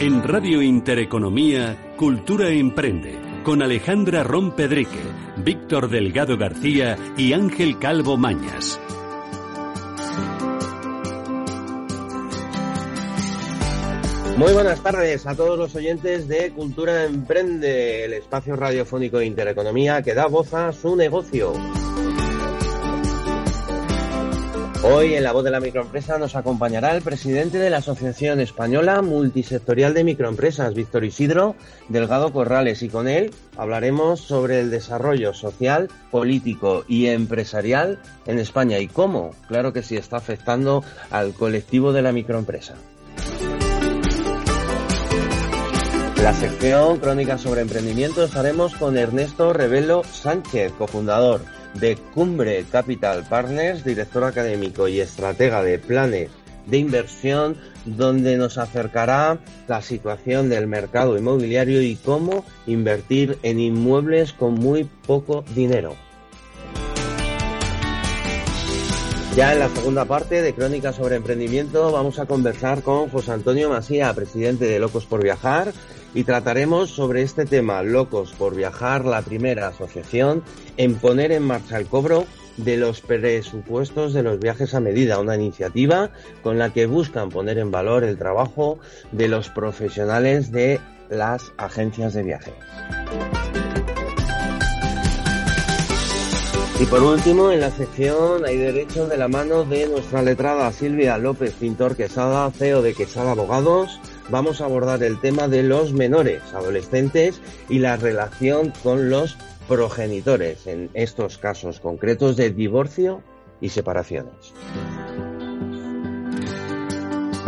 En Radio Intereconomía, Cultura Emprende, con Alejandra Rompedrique, Víctor Delgado García y Ángel Calvo Mañas. Muy buenas tardes a todos los oyentes de Cultura Emprende, el espacio radiofónico de Intereconomía que da voz a su negocio. Hoy en la voz de la microempresa nos acompañará el presidente de la Asociación Española Multisectorial de Microempresas, Víctor Isidro Delgado Corrales, y con él hablaremos sobre el desarrollo social, político y empresarial en España y cómo, claro que sí, está afectando al colectivo de la microempresa. La sección Crónicas sobre Emprendimiento estaremos con Ernesto Revelo Sánchez, cofundador de Cumbre Capital Partners, director académico y estratega de planes de inversión, donde nos acercará la situación del mercado inmobiliario y cómo invertir en inmuebles con muy poco dinero. Ya en la segunda parte de Crónicas sobre Emprendimiento vamos a conversar con José Antonio Masía, presidente de Locos por Viajar, y trataremos sobre este tema, Locos por Viajar, la primera asociación en poner en marcha el cobro de los presupuestos de los viajes a medida, una iniciativa con la que buscan poner en valor el trabajo de los profesionales de las agencias de viajes. Y por último, en la sección hay derecho de la mano de nuestra letrada Silvia López Pintor Quesada, CEO de Quesada Abogados. Vamos a abordar el tema de los menores, adolescentes y la relación con los progenitores en estos casos concretos de divorcio y separaciones.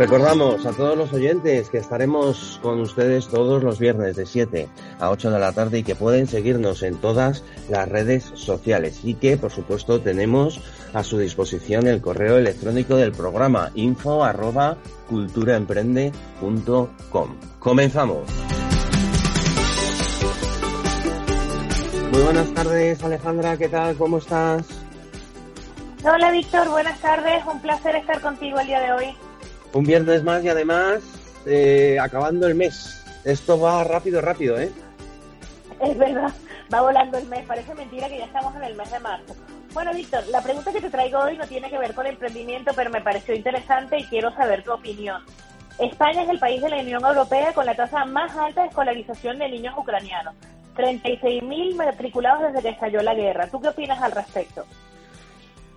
Recordamos a todos los oyentes que estaremos con ustedes todos los viernes de 7 a 8 de la tarde y que pueden seguirnos en todas las redes sociales y que por supuesto tenemos a su disposición el correo electrónico del programa info arroba culturaemprende.com. Comenzamos. Muy buenas tardes Alejandra, ¿qué tal? ¿Cómo estás? Hola Víctor, buenas tardes, un placer estar contigo el día de hoy. Un viernes más y además eh, acabando el mes. Esto va rápido, rápido, ¿eh? Es verdad, va volando el mes. Parece mentira que ya estamos en el mes de marzo. Bueno, Víctor, la pregunta que te traigo hoy no tiene que ver con emprendimiento, pero me pareció interesante y quiero saber tu opinión. España es el país de la Unión Europea con la tasa más alta de escolarización de niños ucranianos. 36.000 matriculados desde que estalló la guerra. ¿Tú qué opinas al respecto?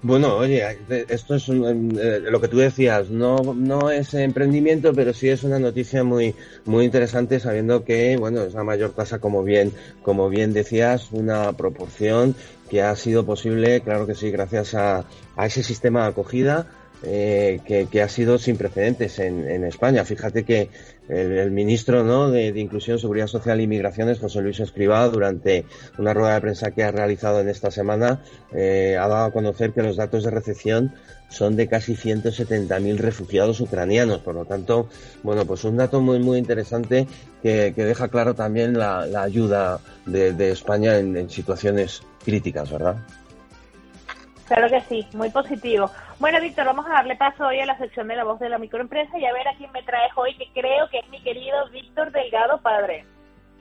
Bueno, oye, esto es eh, lo que tú decías, no, no es emprendimiento, pero sí es una noticia muy, muy interesante sabiendo que, bueno, es la mayor tasa, como bien, como bien decías, una proporción que ha sido posible, claro que sí, gracias a, a ese sistema de acogida, eh, que, ha sido sin precedentes en, España. Fíjate que el, ministro de, Inclusión, Seguridad Social e Inmigraciones, José Luis Escribá, durante una rueda de prensa que ha realizado en esta semana, eh, ha dado a conocer que los datos de recepción son de casi 170.000 refugiados ucranianos. Por lo tanto, bueno, pues un dato muy, muy interesante que, deja claro también la, ayuda de, España en situaciones críticas, ¿verdad? Claro que sí, muy positivo. Bueno, Víctor, vamos a darle paso hoy a la sección de la voz de la microempresa y a ver a quién me traes hoy, que creo que es mi querido Víctor Delgado Padre.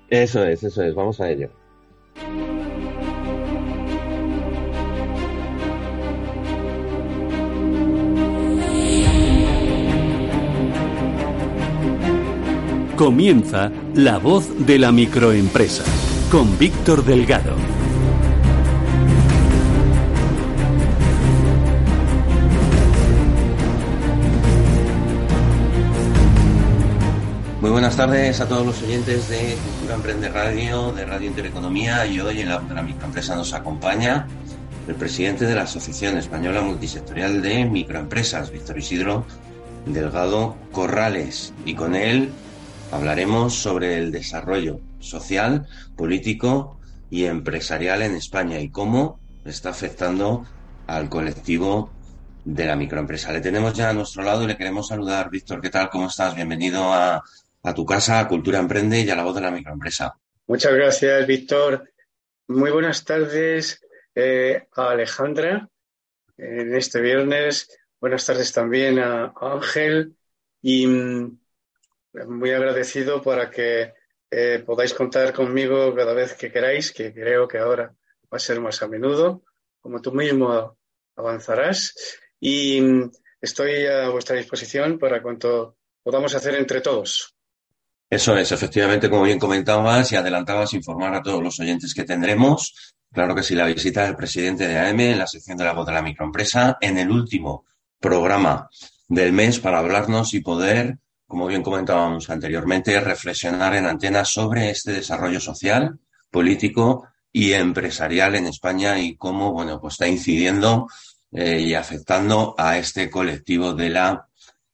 Eso es, eso es, vamos a ello. Comienza La voz de la microempresa con Víctor Delgado. Buenas tardes a todos los oyentes de Cultura Emprende Radio, de Radio Intereconomía y hoy en la microempresa nos acompaña el presidente de la Asociación Española Multisectorial de Microempresas, Víctor Isidro Delgado Corrales, y con él hablaremos sobre el desarrollo social, político y empresarial en España y cómo está afectando al colectivo de la microempresa. Le tenemos ya a nuestro lado y le queremos saludar. Víctor, ¿qué tal? ¿Cómo estás? Bienvenido a a tu casa, Cultura Emprende y a la voz de la microempresa. Muchas gracias, Víctor. Muy buenas tardes eh, a Alejandra en este viernes. Buenas tardes también a, Ángel. Y mm, muy agradecido para que eh, podáis contar conmigo cada vez que queráis, que creo que ahora va a ser más a menudo, como tú mismo avanzarás. Y mm, estoy a vuestra disposición para cuanto podamos hacer entre todos. Eso es, efectivamente, como bien comentabas y adelantabas, informar a todos los oyentes que tendremos. Claro que sí, la visita del presidente de AM en la sección de la voz de la microempresa en el último programa del mes para hablarnos y poder, como bien comentábamos anteriormente, reflexionar en antena sobre este desarrollo social, político y empresarial en España y cómo, bueno, pues está incidiendo eh, y afectando a este colectivo de la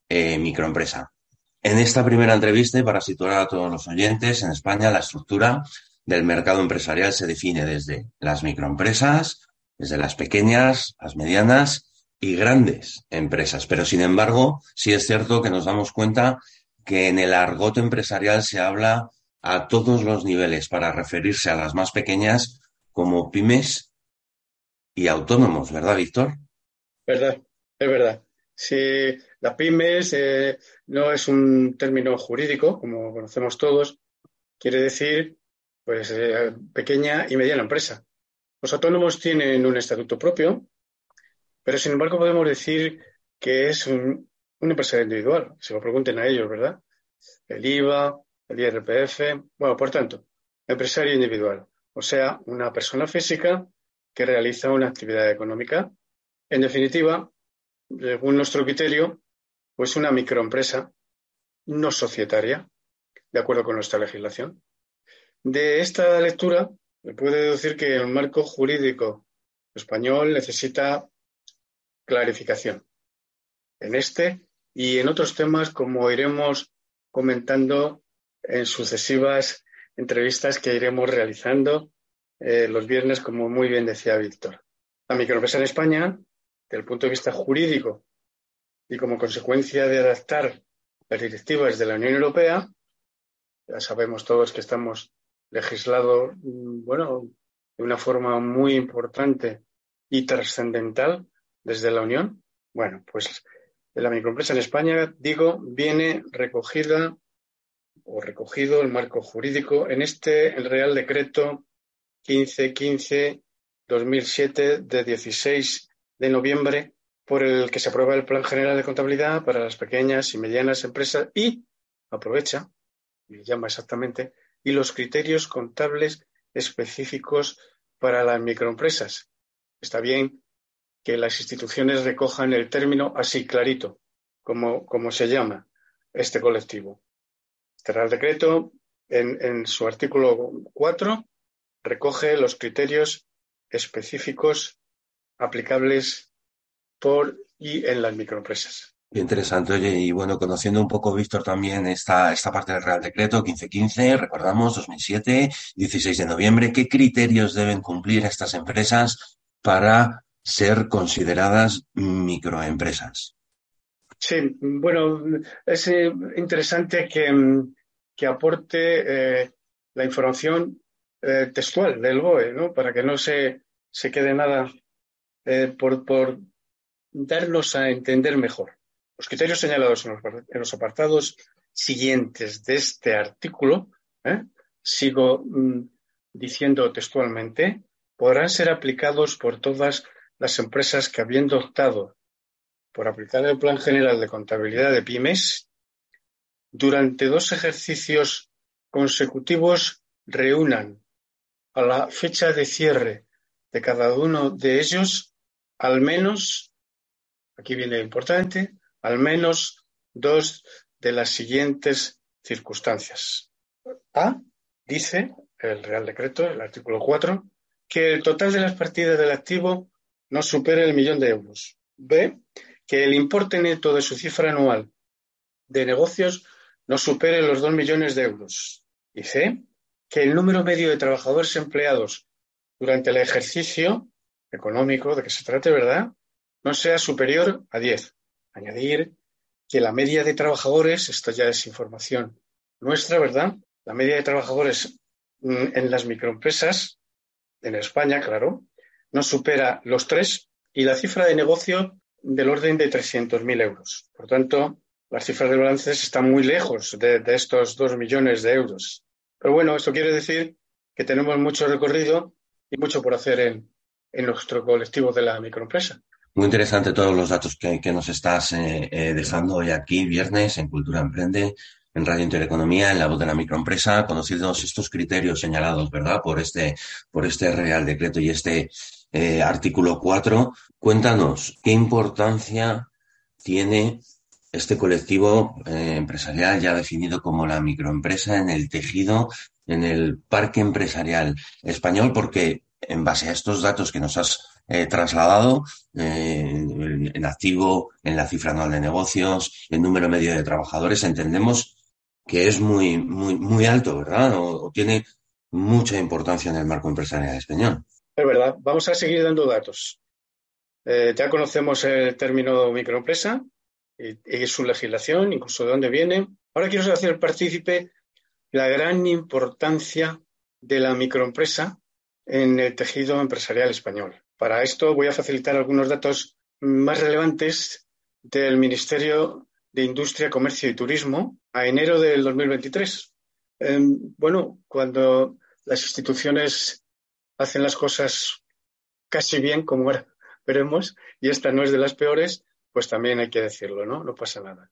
eh, microempresa. En esta primera entrevista, y para situar a todos los oyentes, en España la estructura del mercado empresarial se define desde las microempresas, desde las pequeñas, las medianas y grandes empresas. Pero, sin embargo, sí es cierto que nos damos cuenta que en el argot empresarial se habla a todos los niveles para referirse a las más pequeñas como pymes y autónomos, ¿verdad, Víctor? Verdad, es verdad. Si las pymes eh, no es un término jurídico, como conocemos todos, quiere decir pues eh, pequeña y mediana empresa. Los autónomos tienen un estatuto propio, pero sin embargo podemos decir que es un, un empresario individual. Se lo pregunten a ellos, ¿verdad? El IVA, el IRPF, bueno, por tanto, empresario individual, o sea, una persona física que realiza una actividad económica. En definitiva, según nuestro criterio, pues una microempresa no societaria, de acuerdo con nuestra legislación. De esta lectura, me puede deducir que el marco jurídico español necesita clarificación en este y en otros temas, como iremos comentando en sucesivas entrevistas que iremos realizando eh, los viernes, como muy bien decía Víctor. La microempresa en España, desde el punto de vista jurídico y como consecuencia de adaptar las directivas de la Unión Europea, ya sabemos todos que estamos legislados, mm, bueno, de una forma muy importante y trascendental desde la Unión. Bueno, pues la microempresa en España, digo, viene recogida o recogido el marco jurídico en este el Real Decreto 1515-2007 de 16 de noviembre por el que se aprueba el Plan General de Contabilidad para las pequeñas y medianas empresas y aprovecha, me llama exactamente, y los criterios contables específicos para las microempresas. Está bien que las instituciones recojan el término así clarito, como, como se llama este colectivo. Real Decreto, en, su artículo 4, recoge los criterios específicos aplicables por y en las microempresas. interesante, oye, y bueno, conociendo un poco, Víctor, también esta, esta parte del Real Decreto 1515, recordamos, 2007, 16 de noviembre, ¿qué criterios deben cumplir estas empresas para ser consideradas microempresas? Sí, bueno, es eh, interesante que, aporte eh, la información eh, textual del BOE, ¿no? Para que no se, se quede nada por, por, darnos a entender mejor. Los criterios señalados en los, apartados siguientes de este artículo, sigo mm, diciendo textualmente, podrán ser aplicados por todas las empresas que habiendo optado por aplicar el Plan General de Contabilidad de Pymes, durante dos ejercicios consecutivos reúnan a la fecha de cierre de cada uno de ellos al menos, aquí viene lo importante, al menos dos de las siguientes circunstancias. A, dice el Real Decreto, el artículo 4, que el total de las partidas del activo no supere el millón de euros. B, que el importe neto de su cifra anual de negocios no supere los 2 millones de euros. Y C, que el número medio de trabajadores empleados durante el ejercicio económico de que se trate, ¿verdad?, no sea superior a 10. Añadir que la media de trabajadores, esto ya es información nuestra, ¿verdad? La media de trabajadores mm, en las microempresas, en España, claro, no supera los tres y la cifra de negocio del orden de 300.000 euros. Por tanto, las cifras del balance están muy lejos de, estos dos millones de euros. Pero bueno, esto quiere decir que tenemos mucho recorrido y mucho por hacer en, nuestro colectivo de la microempresa. Muy interesante todos los datos que, nos estás eh, eh, dejando hoy aquí, viernes, en Cultura Emprende, en Radio Intereconomía, en la voz de la microempresa, conocidos estos criterios señalados, ¿verdad?, por este, por este Real Decreto y este eh, artículo 4. Cuéntanos, ¿qué importancia tiene este colectivo empresarial ya definido como la microempresa en el tejido, en el parque empresarial español, porque en base a estos datos que nos has eh, trasladado, eh, en activo, en la cifra anual de negocios, el número medio de trabajadores, entendemos que es muy, muy, muy alto, ¿verdad? o tiene mucha importancia en el marco empresarial español. Es verdad. Vamos a seguir dando datos. ya conocemos el término microempresa, y, su legislación, incluso de dónde viene. Ahora quiero hacer partícipe la gran importancia de la microempresa en el tejido empresarial español. Para esto voy a facilitar algunos datos más relevantes del Ministerio de Industria, Comercio y Turismo a enero del 2023. Em, bueno, cuando las instituciones hacen las cosas casi bien, como veremos, y esta no es de las peores, pues también hay que decirlo, ¿no? No pasa nada.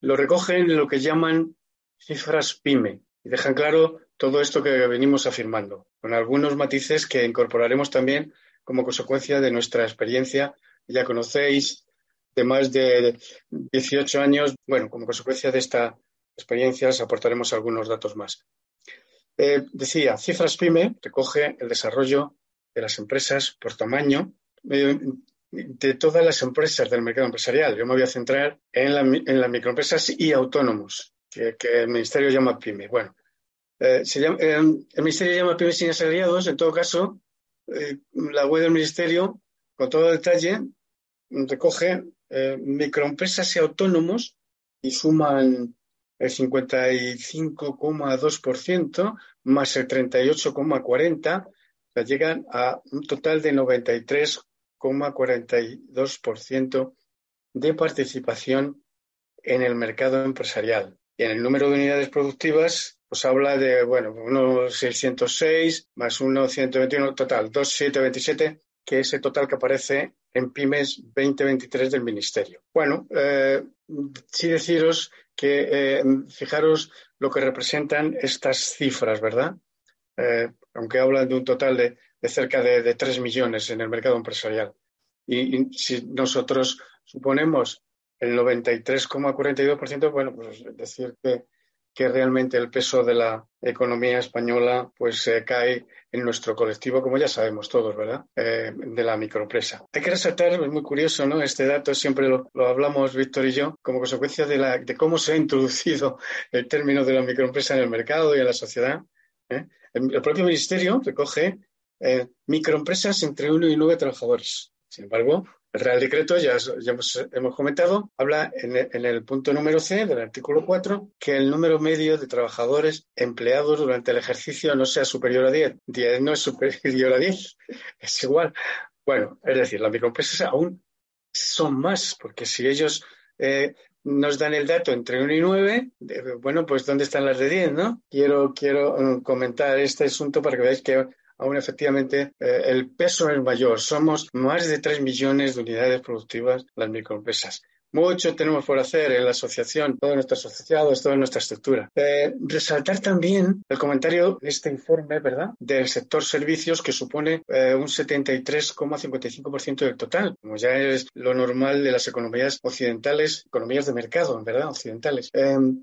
Lo recogen en lo que llaman cifras PYME y dejan claro todo esto que venimos afirmando, con algunos matices que incorporaremos también como consecuencia de nuestra experiencia. Ya conocéis de más de 18 años. Bueno, como consecuencia de esta experiencia aportaremos algunos datos más. Eh, decía, cifras PYME recoge el desarrollo de las empresas por tamaño, eh, de todas las empresas del mercado empresarial. Yo me voy a centrar en, las microempresas y autónomos, que, el Ministerio llama PYME. Bueno, eh, el Ministerio llama PYME sin asalariados. En todo caso, eh, la web del Ministerio, con todo detalle, recoge microempresas y autónomos y suman el 55,2% más el 38,40%, o sea, llegan a un total de 93 ciento de participación en el mercado empresarial. Y en el número de unidades productivas, pues habla de, bueno, unos 606 más uno 121, total, 2727, que es el total que aparece en Pymes 2023 del Ministerio. Bueno, eh, sí deciros que, eh, fijaros lo que representan estas cifras, ¿verdad? Eh, aunque hablan de un total de de cerca de, de 3 millones en el mercado empresarial. Y, si nosotros suponemos el 93,42%, bueno, pues decir que, que, realmente el peso de la economía española pues eh, cae en nuestro colectivo, como ya sabemos todos, ¿verdad? Eh, de la microempresa. Hay que resaltar, es muy curioso, ¿no? Este dato siempre lo, hablamos Víctor y yo, como consecuencia de, la, de cómo se ha introducido el término de la microempresa en el mercado y en la sociedad. ¿eh? el propio Ministerio recoge microempresas entre uno y nueve trabajadores. Sin embargo, el Real Decreto, ya, hemos, comentado, habla en el, punto número C del artículo 4 que el número medio de trabajadores empleados durante el ejercicio no sea superior a 10. 10 no es superior a 10, es igual. Bueno, es decir, las microempresas aún son más, porque si ellos eh, nos dan el dato entre 1 y 9, bueno, pues ¿dónde están las de 10, no? Quiero, quiero mm, comentar este asunto para que veáis que aún efectivamente eh, el peso es mayor. Somos más de 3 millones de unidades productivas las microempresas. Mucho tenemos por hacer en la asociación, todos nuestros asociados, toda nuestra estructura. Eh, resaltar también el comentario de este informe, ¿verdad?, del sector servicios que supone eh, un 73,55% del total, como ya es lo normal de las economías occidentales, economías de mercado, ¿verdad?, occidentales.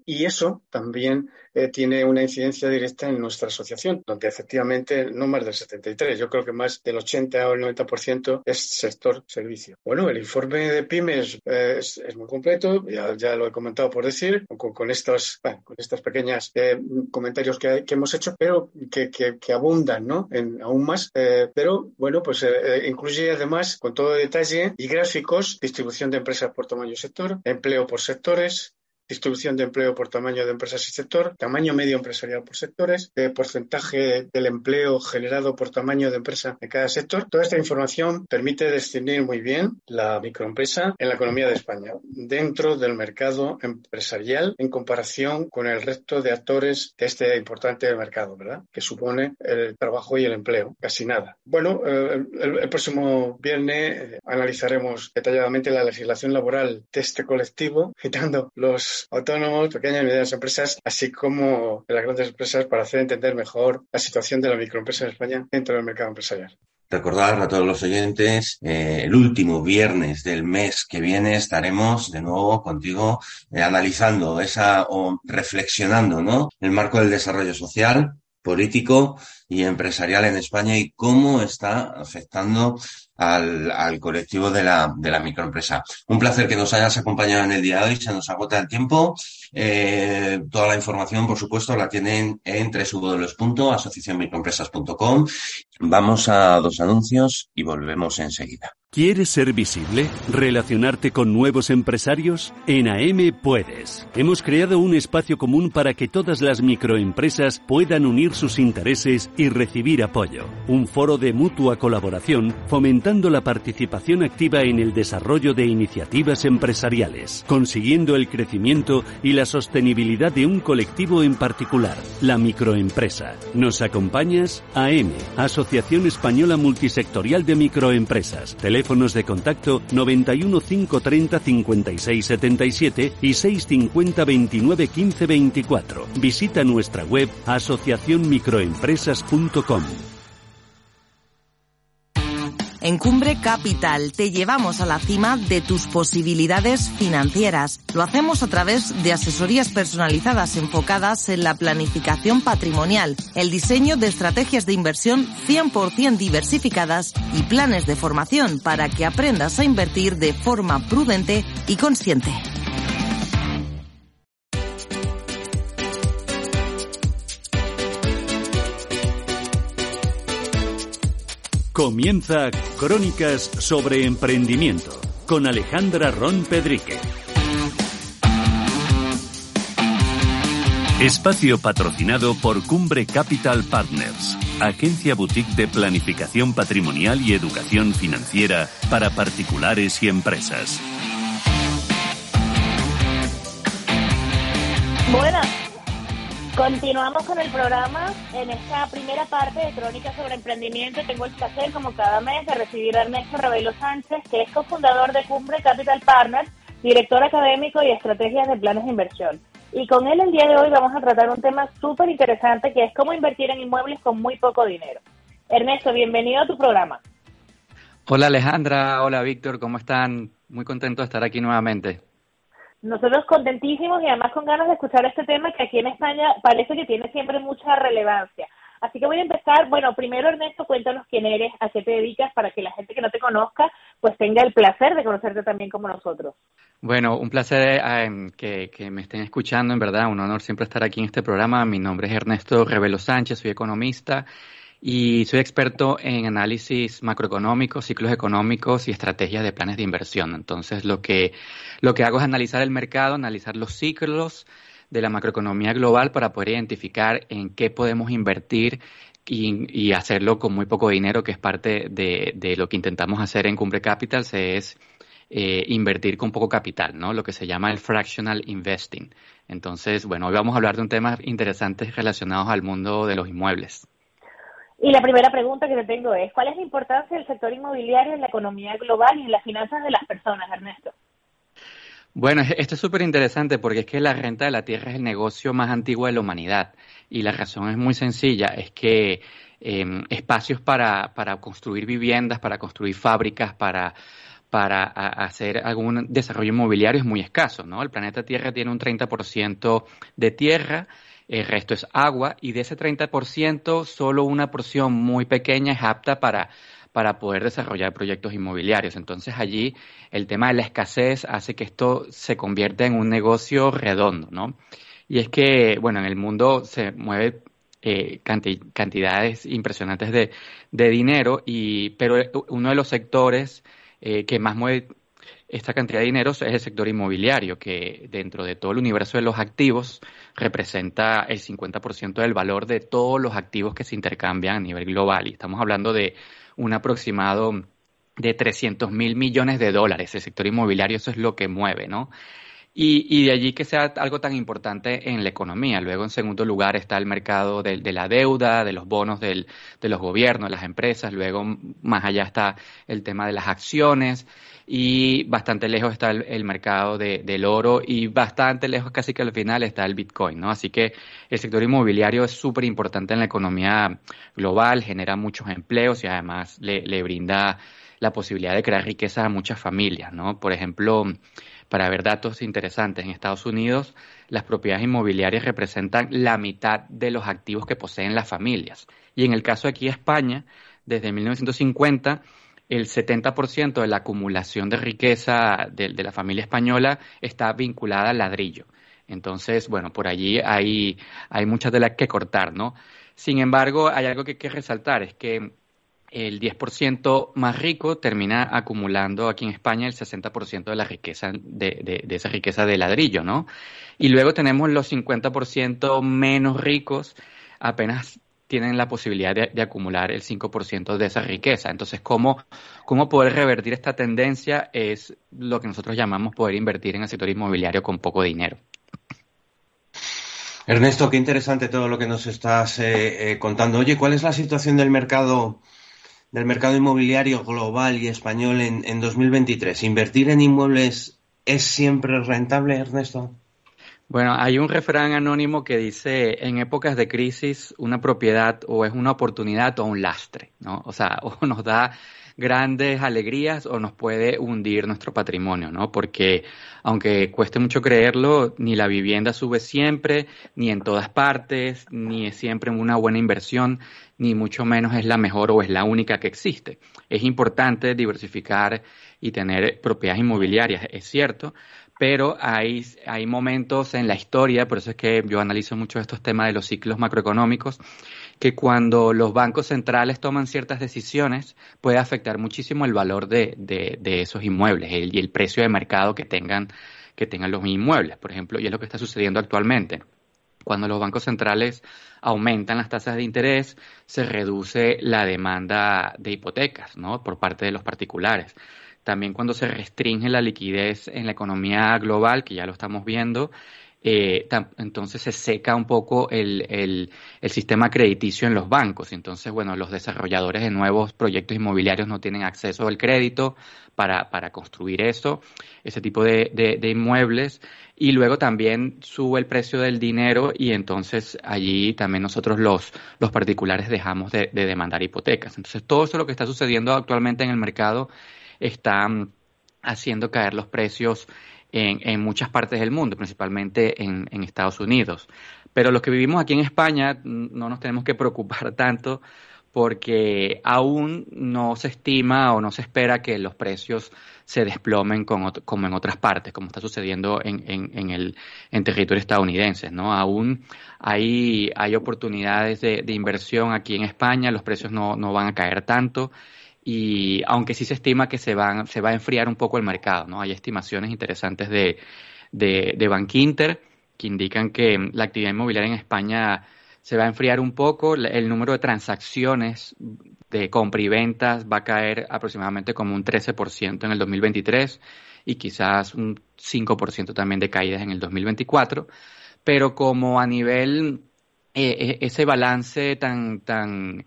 y eso también eh, tiene una incidencia directa en nuestra asociación, donde efectivamente no más del 73, yo creo que más del 80 o el 90% es sector servicio. Bueno, el informe de pymes eh, es, muy completo, ya, lo he comentado por decir, con, estos, con estas pequeñas eh, comentarios que, hemos hecho, pero que, que, abundan, ¿no? Aún más, pero bueno, pues incluye además con todo detalle y gráficos, distribución de empresas por tamaño y sector, empleo por sectores, distribución de empleo por tamaño de empresas y sector, tamaño medio empresarial por sectores, porcentaje del empleo generado por tamaño de empresa en cada sector. Toda esta información permite distinguir muy bien la microempresa en la economía de España dentro del mercado empresarial en comparación con el resto de actores de este importante mercado, ¿verdad? Que supone el trabajo y el empleo, casi nada. Bueno, eh, el, próximo viernes eh, analizaremos detalladamente la legislación laboral de este colectivo, citando los autónomos, pequeñas y medianas empresas, así como las grandes empresas para hacer entender mejor la situación de la microempresa en España dentro del mercado empresarial. Recordar a todos los oyentes, eh, el último viernes del mes que viene estaremos de nuevo contigo eh, analizando esa o reflexionando, ¿no? El marco del desarrollo social, político y empresarial en España y cómo está afectando al, al colectivo de la, de la microempresa. Un placer que nos hayas acompañado en el día de hoy. Se nos agota el tiempo. Eh, toda la información, por supuesto, la tienen en www.asociacionmicroempresas.com. Vamos a dos anuncios y volvemos enseguida. ¿Quieres ser visible? ¿Relacionarte con nuevos empresarios? En AM puedes. Hemos creado un espacio común para que todas las microempresas puedan unir sus intereses y recibir apoyo. Un foro de mutua colaboración fomentando la participación activa en el desarrollo de iniciativas empresariales, consiguiendo el crecimiento y la sostenibilidad de un colectivo en particular, la microempresa. ¿Nos acompañas? AM, Asociación Española Multisectorial de Microempresas. Teléfonos de contacto 91 530 56 77 y 650 29 15 24. Visita nuestra web asociacionmicroempresas.com. En Cumbre Capital te llevamos a la cima de tus posibilidades financieras. Lo hacemos a través de asesorías personalizadas enfocadas en la planificación patrimonial, el diseño de estrategias de inversión 100% diversificadas y planes de formación para que aprendas a invertir de forma prudente y consciente. Comienza Crónicas sobre Emprendimiento con Alejandra Ron Pedrique. Espacio patrocinado por Cumbre Capital Partners, agencia boutique de planificación patrimonial y educación financiera para particulares y empresas. Buenas. Continuamos con el programa. En esta primera parte de Crónicas sobre Emprendimiento tengo el placer, como cada mes, de recibir a Ernesto Rebelo Sánchez, que es cofundador de Cumbre Capital Partners, director académico y estrategias de planes de inversión. Y con él el día de hoy vamos a tratar un tema súper interesante que es cómo invertir en inmuebles con muy poco dinero. Ernesto, bienvenido a tu programa. Hola Alejandra, hola Víctor, ¿cómo están? Muy contento de estar aquí nuevamente. Nosotros contentísimos y además con ganas de escuchar este tema que aquí en España parece que tiene siempre mucha relevancia. Así que voy a empezar, bueno, primero Ernesto, cuéntanos quién eres, a qué te dedicas, para que la gente que no te conozca, pues tenga el placer de conocerte también como nosotros. Bueno, un placer eh, que, que, me estén escuchando, en verdad, un honor siempre estar aquí en este programa. Mi nombre es Ernesto Revelo Sánchez, soy economista y soy experto en análisis macroeconómico, ciclos económicos y estrategias de planes de inversión. Entonces, lo que, lo que hago es analizar el mercado, analizar los ciclos de la macroeconomía global para poder identificar en qué podemos invertir y, hacerlo con muy poco dinero, que es parte de, lo que intentamos hacer en Cumbre Capital, es eh, invertir con poco capital, ¿no? Lo que se llama el fractional investing. Entonces, bueno, hoy vamos a hablar de un tema interesante relacionados al mundo de los inmuebles. Y la primera pregunta que te tengo es, ¿cuál es la importancia del sector inmobiliario en la economía global y en las finanzas de las personas, Ernesto? Bueno, esto es súper interesante porque es que la renta de la tierra es el negocio más antiguo de la humanidad y la razón es muy sencilla, es que em, espacios para, para construir viviendas, para construir fábricas, para para hacer algún desarrollo inmobiliario es muy escaso, ¿no? El planeta Tierra tiene un 30% de tierra el resto es agua y de ese 30% solo una porción muy pequeña es apta para, para poder desarrollar proyectos inmobiliarios. Entonces allí el tema de la escasez hace que esto se convierta en un negocio redondo, ¿no? Y es que, bueno, en el mundo se mueve eh, cantidades impresionantes de, de, dinero, y, pero uno de los sectores eh, que más mueve esta cantidad de dinero es el sector inmobiliario, que dentro de todo el universo de los activos representa el 50% del valor de todos los activos que se intercambian a nivel global. Y estamos hablando de un aproximado de 300 mil millones de dólares. El sector inmobiliario eso es lo que mueve, ¿no? Y, y, de allí que sea algo tan importante en la economía. Luego, en segundo lugar, está el mercado de, la deuda, de los bonos de los gobiernos, las empresas. Luego, más allá está el tema de las acciones y bastante lejos está el, mercado de, del oro y bastante lejos casi que al final está el Bitcoin, ¿no? Así que el sector inmobiliario es súper importante en la economía global, genera muchos empleos y además le, le brinda la posibilidad de crear riqueza a muchas familias, ¿no? Por ejemplo, para ver datos interesantes, en Estados Unidos las propiedades inmobiliarias representan la mitad de los activos que poseen las familias. Y en el caso de aquí España, desde 1950 el 70% de la acumulación de riqueza de, la familia española está vinculada al ladrillo. Entonces, bueno, por allí hay, hay muchas de las que cortar, ¿no? Sin embargo, hay algo que hay que resaltar, es que el 10% más rico termina acumulando aquí en España el 60% de la riqueza, de, esa riqueza de ladrillo, ¿no? Y luego tenemos los 50% menos ricos, apenas tienen la posibilidad de, acumular el 5% de esa riqueza. Entonces, ¿cómo, ¿cómo poder revertir esta tendencia? Es lo que nosotros llamamos poder invertir en el sector inmobiliario con poco dinero. Ernesto, qué interesante todo lo que nos estás eh, eh, contando. Oye, ¿cuál es la situación del mercado del mercado inmobiliario global y español en, en 2023? ¿Invertir en inmuebles es siempre rentable, Ernesto? Bueno, hay un refrán anónimo que dice, en épocas de crisis, una propiedad o es una oportunidad o un lastre, ¿no? O sea, o nos da grandes alegrías o nos puede hundir nuestro patrimonio, ¿no? Porque aunque cueste mucho creerlo, ni la vivienda sube siempre, ni en todas partes, ni es siempre una buena inversión, ni mucho menos es la mejor o es la única que existe. Es importante diversificar y tener propiedades inmobiliarias, es cierto, pero hay, hay momentos en la historia, por eso es que yo analizo mucho estos temas de los ciclos macroeconómicos, que cuando los bancos centrales toman ciertas decisiones puede afectar muchísimo el valor de, de, de esos inmuebles y el precio de mercado que tengan, que tengan los inmuebles, por ejemplo, y es lo que está sucediendo actualmente. Cuando los bancos centrales aumentan las tasas de interés, se reduce la demanda de hipotecas, ¿no? Por parte de los particulares también cuando se restringe la liquidez en la economía global, que ya lo estamos viendo, eh, entonces se seca un poco el, el, sistema crediticio en los bancos. Entonces, bueno, los desarrolladores de nuevos proyectos inmobiliarios no tienen acceso al crédito para, para construir eso, ese tipo de, de, inmuebles. Y luego también sube el precio del dinero y entonces allí también nosotros los, los particulares dejamos de, de demandar hipotecas. Entonces, todo eso lo que está sucediendo actualmente en el mercado está mm, haciendo caer los precios en, en, muchas partes del mundo, principalmente en, en, Estados Unidos. Pero los que vivimos aquí en España mm, no nos tenemos que preocupar tanto porque aún no se estima o no se espera que los precios se desplomen como, como en otras partes, como está sucediendo en, en, el en territorio estadounidense. ¿no? Aún hay, hay oportunidades de, inversión aquí en España, los precios no, no van a caer tanto y aunque sí se estima que se, van, se va a enfriar un poco el mercado, ¿no? Hay estimaciones interesantes de, de, de Bankinter que indican que la actividad inmobiliaria en España se va a enfriar un poco, el número de transacciones de compra y ventas va a caer aproximadamente como un 13% en el 2023 y quizás un 5% también de caídas en el 2024, pero como a nivel eh, eh ese balance tan tan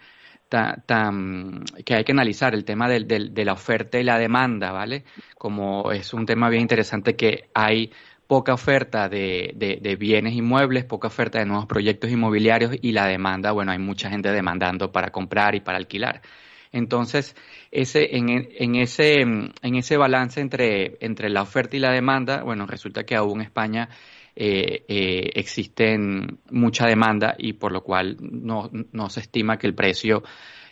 tan, que hay que analizar el tema del, del, de la oferta y la demanda, ¿vale? Como es un tema bien interesante que hay poca oferta de, de, de, bienes inmuebles, poca oferta de nuevos proyectos inmobiliarios y la demanda, bueno, hay mucha gente demandando para comprar y para alquilar. Entonces, ese, en, en, ese, en ese balance entre, entre la oferta y la demanda, bueno, resulta que aún España eh, eh, existen mucha demanda y por lo cual no, no se estima que el precio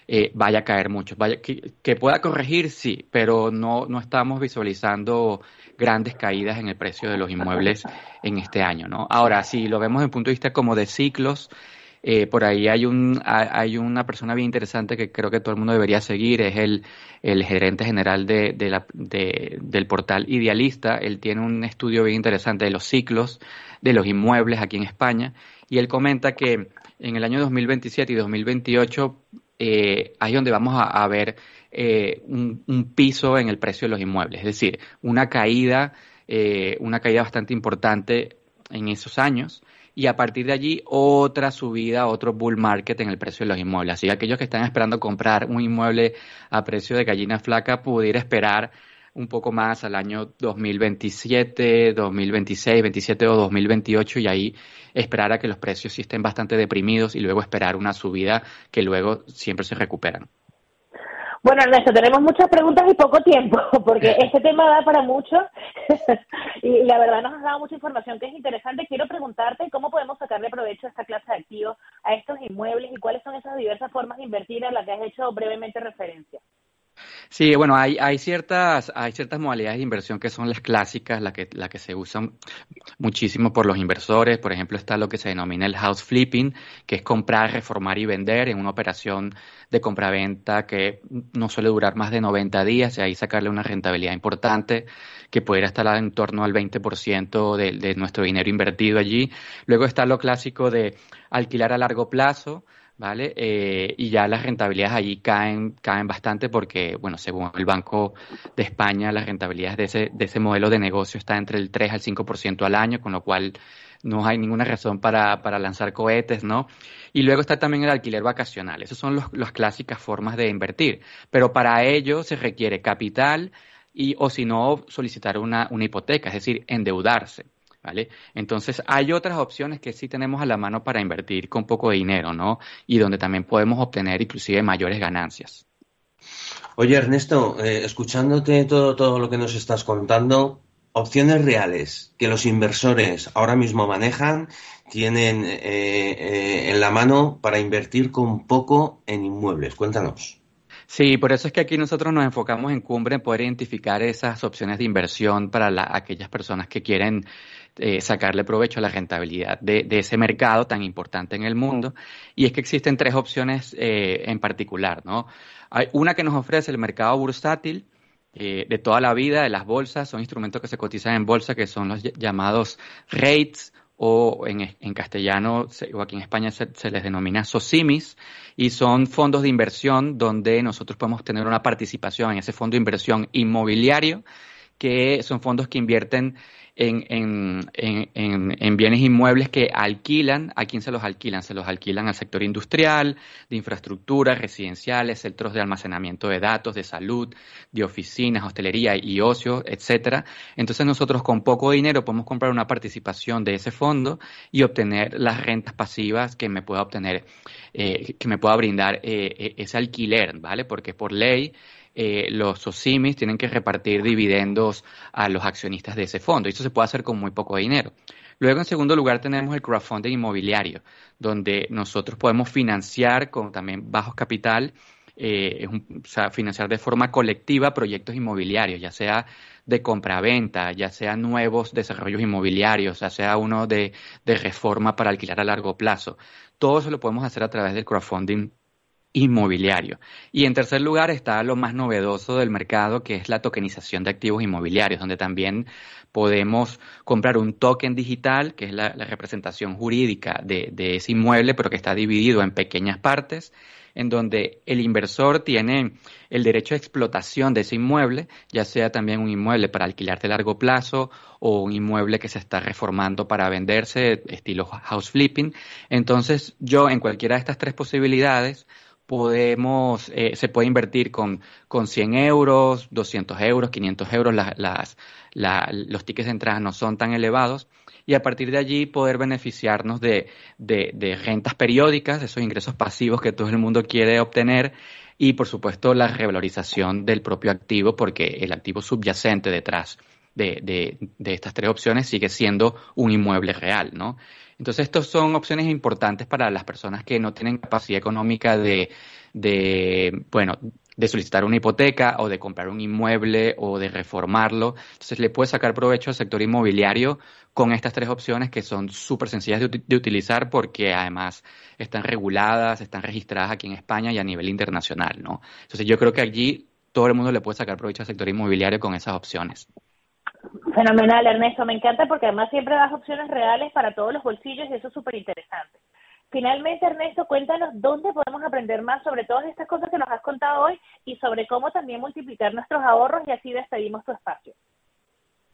eh, vaya a caer mucho. Vaya, que, pueda corregir, sí, pero no, no estamos visualizando grandes caídas en el precio de los inmuebles en este año. ¿no? Ahora, si lo vemos desde el punto de vista como de ciclos, Eh, por ahí hay, un, hay una persona bien interesante que creo que todo el mundo debería seguir, es el, el gerente general de, de la, de, del portal Idealista. Él tiene un estudio bien interesante de los ciclos de los inmuebles aquí en España y él comenta que en el año 2027 y 2028 eh, ahí es donde vamos a, ver eh, un, piso en el precio de los inmuebles, es decir, una caída, eh, una caída bastante importante en esos años y a partir de allí otra subida, otro bull market en el precio de los inmuebles. Así que aquellos que están esperando comprar un inmueble a precio de gallina flaca pudiera esperar un poco más al año 2027, 2026, 27 o 2028 y ahí esperar a que los precios sí estén bastante deprimidos y luego esperar una subida que luego siempre se recuperan. Bueno, Ernesto, tenemos muchas preguntas y poco tiempo, porque este tema da para mucho y la verdad nos has dado mucha información que es interesante. Quiero preguntarte cómo podemos sacarle provecho a esta clase de activos, a estos inmuebles y cuáles son esas diversas formas de invertir a las que has hecho brevemente referencia. Sí, bueno, hay, hay, ciertas, hay ciertas modalidades de inversión que son las clásicas, las que, la que se usan muchísimo por los inversores. Por ejemplo, está lo que se denomina el house flipping, que es comprar, reformar y vender en una operación de compraventa que no suele durar más de 90 días y ahí sacarle una rentabilidad importante que pudiera estar en torno al 20% de, de nuestro dinero invertido allí. Luego está lo clásico de alquilar a largo plazo ¿vale? Eh, y ya las rentabilidades allí caen, caen bastante porque, bueno, según el Banco de España, las rentabilidades de ese, de ese modelo de negocio está entre el 3 al 5% al año, con lo cual no hay ninguna razón para, para lanzar cohetes, ¿no? Y luego está también el alquiler vacacional. Esas son los, las clásicas formas de invertir. Pero para ello se requiere capital y, o si no, solicitar una, una hipoteca, es decir, endeudarse. ¿Vale? Entonces, hay otras opciones que sí tenemos a la mano para invertir con poco dinero, ¿no? Y donde también podemos obtener inclusive mayores ganancias. Oye, Ernesto, eh, escuchándote todo, todo lo que nos estás contando, opciones reales que los inversores ahora mismo manejan, tienen eh, eh, en la mano para invertir con poco en inmuebles. Cuéntanos. Sí, por eso es que aquí nosotros nos enfocamos en Cumbre en poder identificar esas opciones de inversión para aquellas personas que quieren eh, sacarle provecho a la rentabilidad de, ese mercado tan importante en el mundo. Y es que existen tres opciones eh, en particular, ¿no? Hay una que nos ofrece el mercado bursátil, eh, de toda la vida, de las bolsas, son instrumentos que se cotizan en bolsa, que son los llamados rates, o en, castellano o aquí en España se, se, les denomina SOCIMIS, y son fondos de inversión donde nosotros podemos tener una participación en ese fondo de inversión inmobiliario, que son fondos que invierten en, en, en, en, bienes inmuebles que alquilan. ¿A quién se los alquilan? Se los alquilan al sector industrial, de infraestructura, residenciales, centros de almacenamiento de datos, de salud, de oficinas, hostelería y ocio, etcétera. Entonces nosotros con poco dinero podemos comprar una participación de ese fondo y obtener las rentas pasivas que me pueda obtener, eh, que me pueda brindar eh, e, ese alquiler, ¿vale? Porque por ley eh, los SOCIMIS tienen que repartir dividendos a los accionistas de ese fondo. Y eso se puede hacer con muy poco dinero. Luego, en segundo lugar, tenemos el crowdfunding inmobiliario, donde nosotros podemos financiar con también bajos capital, eh, o sea, financiar de forma colectiva proyectos inmobiliarios, ya sea de compra-venta, ya sea nuevos desarrollos inmobiliarios, ya sea uno de, de reforma para alquilar a largo plazo. Todo eso lo podemos hacer a través del crowdfunding inmobiliario. Y en tercer lugar está lo más novedoso del mercado, que es la tokenización de activos inmobiliarios, donde también podemos comprar un token digital, que es la, representación jurídica de, ese inmueble, pero que está dividido en pequeñas partes, en donde el inversor tiene el derecho a explotación de ese inmueble, ya sea también un inmueble para alquilar de largo plazo o un inmueble que se está reformando para venderse, estilo house flipping. Entonces, yo en cualquiera de estas tres posibilidades, podemos, eh, se puede invertir con, con 100 euros, 200 euros, 500 euros, las, los tickets de entrada no son tan elevados y a partir de allí poder beneficiarnos de, de, de rentas periódicas, esos ingresos pasivos que todo el mundo quiere obtener y por supuesto la revalorización del propio activo porque el activo subyacente detrás de, de, de estas tres opciones sigue siendo un inmueble real, ¿no? Entonces, estas son opciones importantes para las personas que no tienen capacidad económica de, de bueno, de solicitar una hipoteca o de comprar un inmueble o de reformarlo. Entonces le puede sacar provecho al sector inmobiliario con estas tres opciones que son súper sencillas de, de, utilizar porque además están reguladas, están registradas aquí en España y a nivel internacional, ¿no? Entonces yo creo que allí todo el mundo le puede sacar provecho al sector inmobiliario con esas opciones. Fenomenal, Ernesto. Me encanta porque además siempre das opciones reales para todos los bolsillos y eso es súper interesante. Finalmente, Ernesto, cuéntanos dónde podemos aprender más sobre todas estas cosas que nos has contado hoy y sobre cómo también multiplicar nuestros ahorros y así despedimos tu espacio.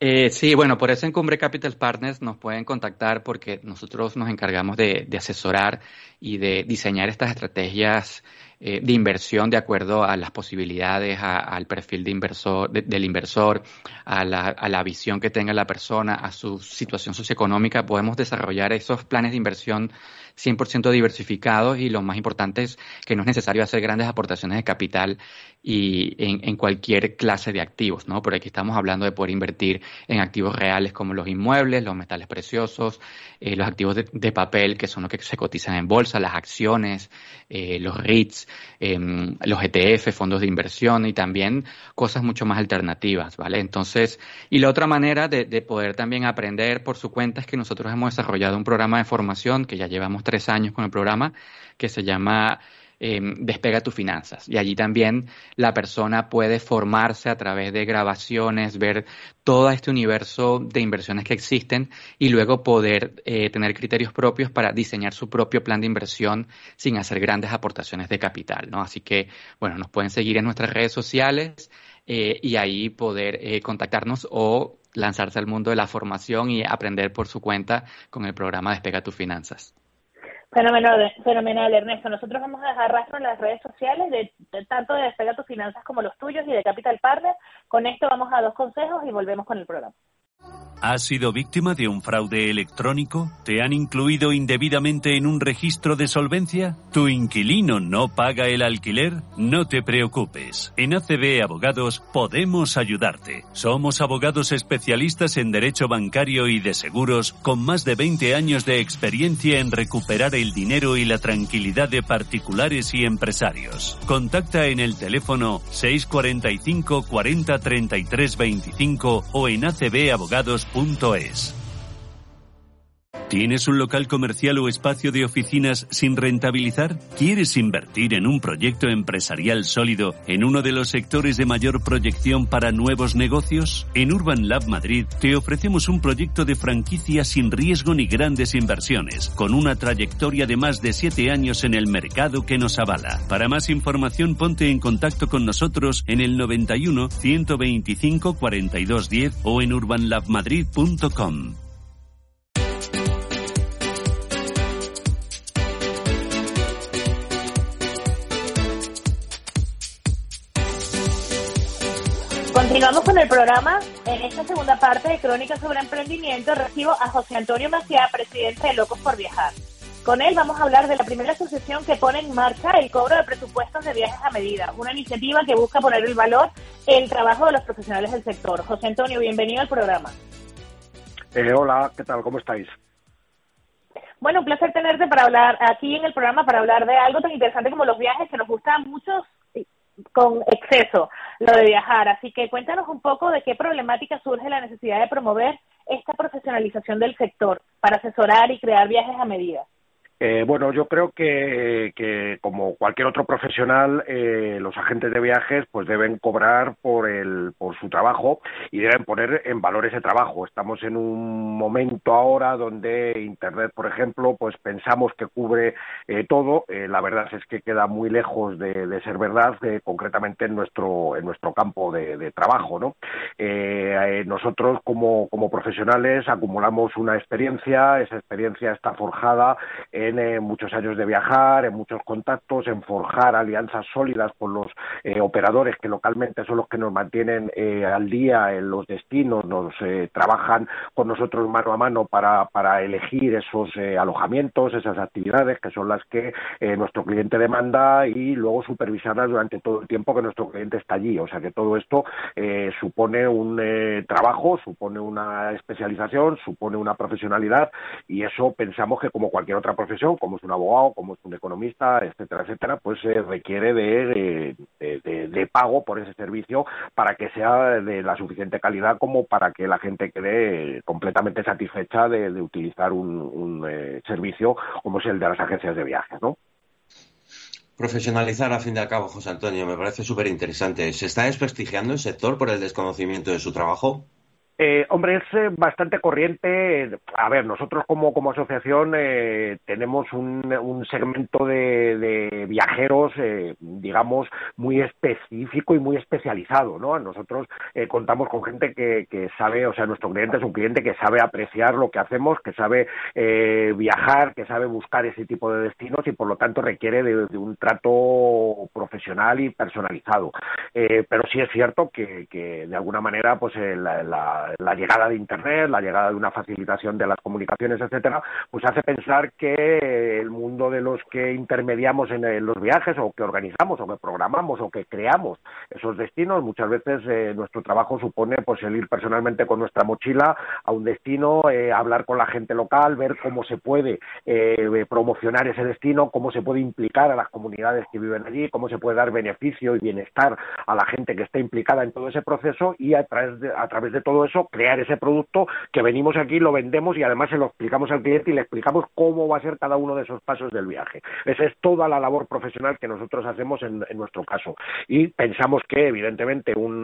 Eh, sí, bueno, por eso en Cumbre Capital Partners nos pueden contactar porque nosotros nos encargamos de, de asesorar y de diseñar estas estrategias eh, de inversión de acuerdo a las posibilidades, al perfil de inversor, del inversor, a la, a la visión que tenga la persona, a su situación socioeconómica. Podemos desarrollar esos planes de inversión 100% diversificados y lo más importante es que no es necesario hacer grandes aportaciones de capital y en, cualquier clase de activos, ¿no? Por aquí estamos hablando de poder invertir en activos reales como los inmuebles, los metales preciosos, eh, los activos de, papel que son los que se cotizan en bolsa, las acciones, eh, los REITs, em, los ETF, fondos de inversión y también cosas mucho más alternativas, ¿vale? Entonces, y la otra manera de, de poder también aprender por su cuenta es que nosotros hemos desarrollado un programa de formación que ya llevamos tres años con el programa que se llama Em, despega tus finanzas. Y allí también la persona puede formarse a través de grabaciones, ver todo este universo de inversiones que existen y luego poder eh, tener criterios propios para diseñar su propio plan de inversión sin hacer grandes aportaciones de capital. ¿no? Así que, bueno, nos pueden seguir en nuestras redes sociales eh, y ahí poder eh, contactarnos o lanzarse al mundo de la formación y aprender por su cuenta con el programa Despega tus finanzas. Fenomenal, fenomenal, Ernesto. Nosotros vamos a dejar rastro en las redes sociales de, tanto de Despega tus finanzas como los tuyos y de Capital Partners. Con esto vamos a dos consejos y volvemos con el programa. ¿Has sido víctima de un fraude electrónico? ¿Te han incluido indebidamente en un registro de solvencia? ¿Tu inquilino no paga el alquiler? No te preocupes. En ACB Abogados podemos ayudarte. Somos abogados especialistas en derecho bancario y de seguros con más de 20 años de experiencia en recuperar el dinero y la tranquilidad de particulares y empresarios. Contacta en el teléfono 645 40 33 25 o en acbabogados.com es. ¿Tienes un local comercial o espacio de oficinas sin rentabilizar? ¿Quieres invertir en un proyecto empresarial sólido en uno de los sectores de mayor proyección para nuevos negocios? En Urban Lab Madrid te ofrecemos un proyecto de franquicia sin riesgo ni grandes inversiones, con una trayectoria de más de siete años en el mercado que nos avala. Para más información ponte en contacto con nosotros en el 91 125 4210 o en urbanlabmadrid.com. Continuamos con el programa. En esta segunda parte de Crónicas sobre Emprendimiento recibo a José Antonio Maciá, presidente de Locos por Viajar. Con él vamos a hablar de la primera asociación que pone en marcha el cobro de presupuestos de viajes a medida, una iniciativa que busca poner el valor en el trabajo de los profesionales del sector. José Antonio, bienvenido al programa. Eh, hola, ¿qué tal? ¿Cómo estáis? Bueno, un placer tenerte para hablar aquí en el programa, para hablar de algo tan interesante como los viajes que nos gustan muchos con exceso lo de viajar. Así que cuéntanos un poco de qué problemática surge la necesidad de promover esta profesionalización del sector para asesorar y crear viajes a medida. Eh, bueno, yo creo que, como cualquier otro profesional, eh, los agentes de viajes pues deben cobrar por el por su trabajo y deben poner en valor ese trabajo. Estamos en un momento ahora donde Internet, por ejemplo, pues pensamos que cubre eh, todo. Eh, la verdad es que queda muy lejos de, ser verdad, concretamente en nuestro en nuestro campo de, trabajo, ¿no? Nosotros como como profesionales acumulamos una experiencia. Esa experiencia está forjada en tiene muchos años de viajar, en muchos contactos, en forjar alianzas sólidas con los eh, operadores que localmente son los que nos mantienen eh, al día en los destinos, nos eh, trabajan con nosotros mano a mano para, para elegir esos alojamientos, esas actividades que son las que nuestro cliente demanda y luego supervisarlas durante todo el tiempo que nuestro cliente está allí. O sea que todo esto supone un trabajo, supone una especialización, supone una profesionalidad y eso pensamos que como cualquier otra profesión como es un abogado, como es un economista, etcétera, etcétera, pues se requiere de, de, pago por ese servicio para que sea de la suficiente calidad como para que la gente quede completamente satisfecha de, utilizar un, un eh, servicio como es el de las agencias de viajes, ¿no? Profesionalizar, a fin de al cabo, José Antonio, me parece súper interesante. ¿Se está desprestigiando el sector por el desconocimiento de su trabajo? Eh, hombre, es eh, bastante corriente. A ver, nosotros como, como asociación eh, tenemos un, segmento de, viajeros, digamos, muy específico y muy especializado, ¿no? Nosotros contamos con gente que, que, sabe, o sea, nuestro cliente es un cliente que sabe apreciar lo que hacemos, que sabe viajar, que sabe buscar ese tipo de destinos y por lo tanto requiere de, un trato profesional y personalizado. pero sí es cierto que, que de alguna manera, pues la la, llegada de Internet, la llegada de una facilitación de las comunicaciones, etcétera, pues hace pensar que el mundo de los que intermediamos en, los viajes o que organizamos o que programamos o que creamos esos destinos, muchas veces eh, nuestro trabajo supone pues el ir personalmente con nuestra mochila a un destino, eh, hablar con la gente local, ver cómo se puede eh, promocionar ese destino, cómo se puede implicar a las comunidades que viven allí, cómo se puede dar beneficio y bienestar a la gente que está implicada en todo ese proceso y a través de, a través de todo eso crear ese producto que venimos aquí, lo vendemos y además se lo explicamos al cliente y le explicamos cómo va a ser cada uno de esos pasos del viaje. Esa es toda la labor profesional que nosotros hacemos en, nuestro caso. Y pensamos que, evidentemente, un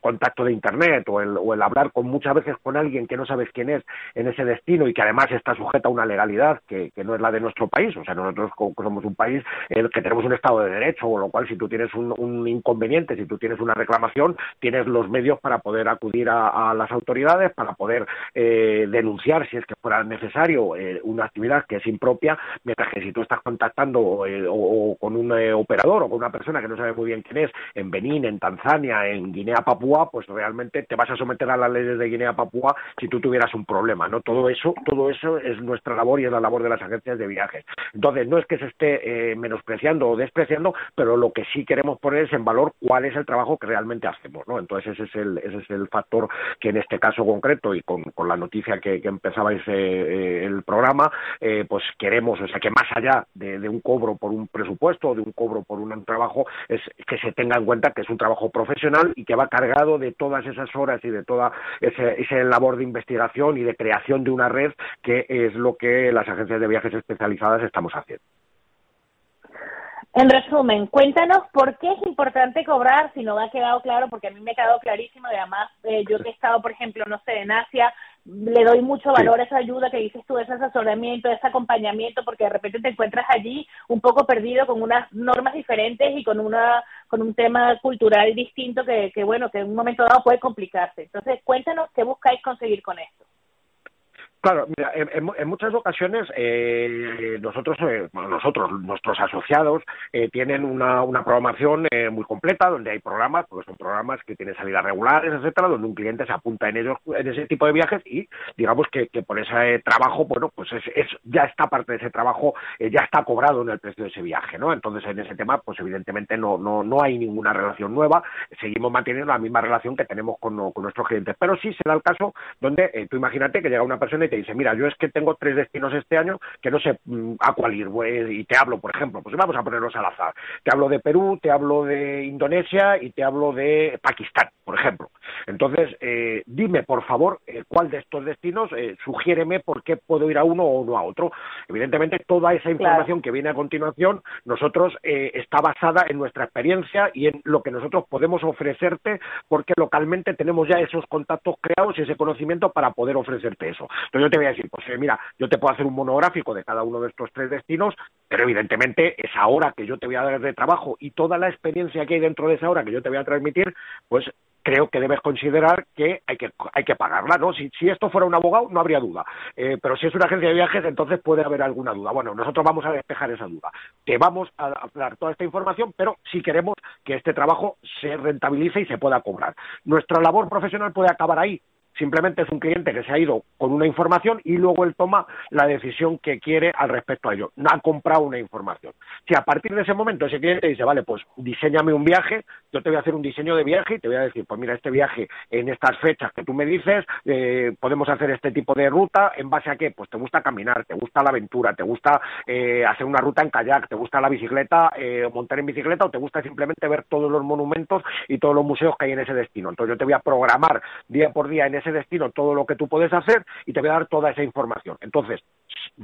contacto de Internet o el, hablar con muchas veces con alguien que no sabes quién es en ese destino y que además está sujeta a una legalidad que, no es la de nuestro país, o sea, nosotros somos un país en el que tenemos un Estado de Derecho, con lo cual si tú tienes un inconveniente, si tú tienes una reclamación, tienes los medios para poder acudir a, a, las autoridades para poder eh, denunciar si es que fuera necesario eh, una actividad que es impropia, mientras que si tú estás contactando eh, o, con un operador o con una persona que no sabe muy bien quién es en Benín, en Tanzania, en Guinea-Papúa, pues realmente te vas a someter a las leyes de Guinea-Papúa si tú tuvieras un problema, ¿no? Todo eso, todo eso es nuestra labor y es la labor de las agencias de viajes. Entonces, no es que se esté menospreciando o despreciando, pero lo que sí queremos poner es en valor cuál es el trabajo que realmente hacemos, ¿no? Entonces, ese es el, ese es el factor que en este caso concreto y con, la noticia que, que empezabais eh, eh, el programa, eh, pues queremos, o sea, que más allá de, un cobro por un presupuesto o de un cobro por un trabajo, es que se tenga en cuenta que es un trabajo profesional y que va cargado de todas esas horas y de toda esa labor de investigación y de creación de una red que es lo que las agencias de viajes especializadas estamos haciendo. En resumen, cuéntanos por qué es importante cobrar, si no me ha quedado claro, porque a mí me ha quedado clarísimo, y además eh, yo que he estado, por ejemplo, no sé, en Asia, le doy mucho valor a esa ayuda que dices tú, ese asesoramiento, ese acompañamiento, porque de repente te encuentras allí un poco perdido con unas normas diferentes y con una con un tema cultural distinto que, que bueno, que en un momento dado puede complicarse. Entonces, cuéntanos qué buscáis conseguir con esto. Claro, mira, en, muchas ocasiones eh, nosotros, eh, nosotros, nuestros asociados eh, tienen una, una programación muy completa donde hay programas, porque son programas que tienen salidas regulares, etcétera, donde un cliente se apunta en ellos, en ese tipo de viajes y digamos que, que por ese trabajo, bueno, pues es, es, ya está parte de ese trabajo, ya está cobrado en el precio de ese viaje, ¿no? Entonces en ese tema, pues evidentemente no, no, no hay ninguna relación nueva, seguimos manteniendo la misma relación que tenemos con, con nuestros clientes, pero sí se da el caso donde tú imagínate que llega una persona y te dice, mira, yo es que tengo tres destinos este año que no sé mm, a cuál ir, y te hablo, por ejemplo, pues vamos a ponerlos al azar. Te hablo de Perú, te hablo de Indonesia y te hablo de Pakistán, por ejemplo. Entonces, eh, dime, por favor, eh, cuál de estos destinos, eh, sugiéreme por qué puedo ir a uno o no a otro. Evidentemente, toda esa información que viene a continuación, nosotros está basada en nuestra experiencia y en lo que nosotros podemos ofrecerte, porque localmente tenemos ya esos contactos creados y ese conocimiento para poder ofrecerte eso. Entonces, yo te voy a decir, pues mira, yo te puedo hacer un monográfico de cada uno de estos tres destinos, pero evidentemente esa hora que yo te voy a dar de trabajo y toda la experiencia que hay dentro de esa hora que yo te voy a transmitir, pues creo que debes considerar que hay que, hay que pagarla, ¿no? Si, si esto fuera un abogado, no habría duda. Eh, pero si es una agencia de viajes, entonces puede haber alguna duda. Bueno, nosotros vamos a despejar esa duda. Te vamos a dar toda esta información, pero si queremos que este trabajo se rentabilice y se pueda cobrar. Nuestra labor profesional puede acabar ahí, simplemente es un cliente que se ha ido con una información y luego él toma la decisión que quiere al respecto a ello. No ha comprado una información. Si a partir de ese momento ese cliente dice, vale, pues diseñame un viaje, yo te voy a hacer un diseño de viaje y te voy a decir, pues mira, este viaje en estas fechas que tú me dices, eh, podemos hacer este tipo de ruta, ¿en base a qué? Pues te gusta caminar, te gusta la aventura, te gusta eh, hacer una ruta en kayak, te gusta la bicicleta, eh, montar en bicicleta o te gusta simplemente ver todos los monumentos y todos los museos que hay en ese destino. Entonces yo te voy a programar día por día en ese destino todo lo que tú puedes hacer y te voy a dar toda esa información. Entonces,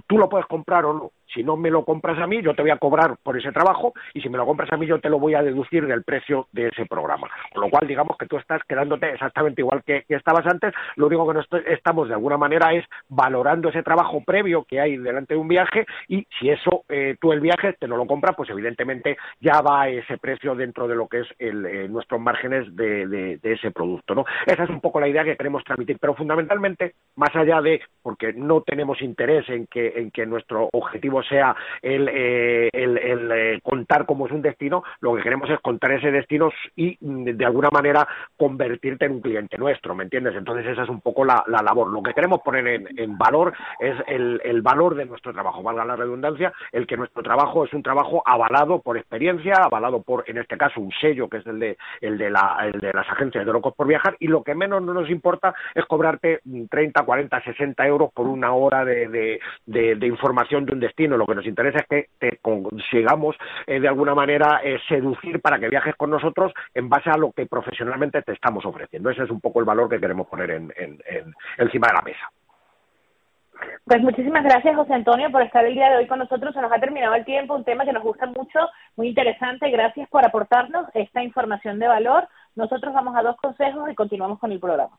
tú lo puedes comprar o no. Si no me lo compras a mí, yo te voy a cobrar por ese trabajo y si me lo compras a mí, yo te lo voy a deducir del precio de ese programa. Con lo cual, digamos que tú estás quedándote exactamente igual que, estabas antes. Lo único que no estamos de alguna manera es valorando ese trabajo previo que hay delante de un viaje y si eso eh, tú el viaje te no lo compras, pues evidentemente ya va ese precio dentro de lo que es eh, nuestros márgenes de, ese producto. ¿no? Esa es un poco la idea que queremos transmitir, pero fundamentalmente, más allá de, porque no tenemos interés en que, en que nuestro objetivo sea el, eh, el, eh, contar cómo es un destino, lo que queremos es contar ese destino y mm, de alguna manera convertirte en un cliente nuestro, ¿me entiendes? Entonces esa es un poco la, labor. Lo que queremos poner en, valor es el, el, valor de nuestro trabajo, valga la redundancia, el que nuestro trabajo es un trabajo avalado por experiencia, avalado por, en este caso, un sello que es el de, el de, la, el de las agencias de locos por viajar y lo que menos no nos importa es cobrarte 30, 40, 60 euros por una hora de, de información de un destino. Lo que nos interesa es que te consigamos eh, de alguna manera eh, seducir para que viajes con nosotros en base a lo que profesionalmente te estamos ofreciendo. Ese es un poco el valor que queremos poner en, encima de la mesa. Pues muchísimas gracias, José Antonio, por estar el día de hoy con nosotros. Se nos ha terminado el tiempo, un tema que nos gusta mucho, muy interesante. Gracias por aportarnos esta información de valor. Nosotros vamos a dos consejos y continuamos con el programa.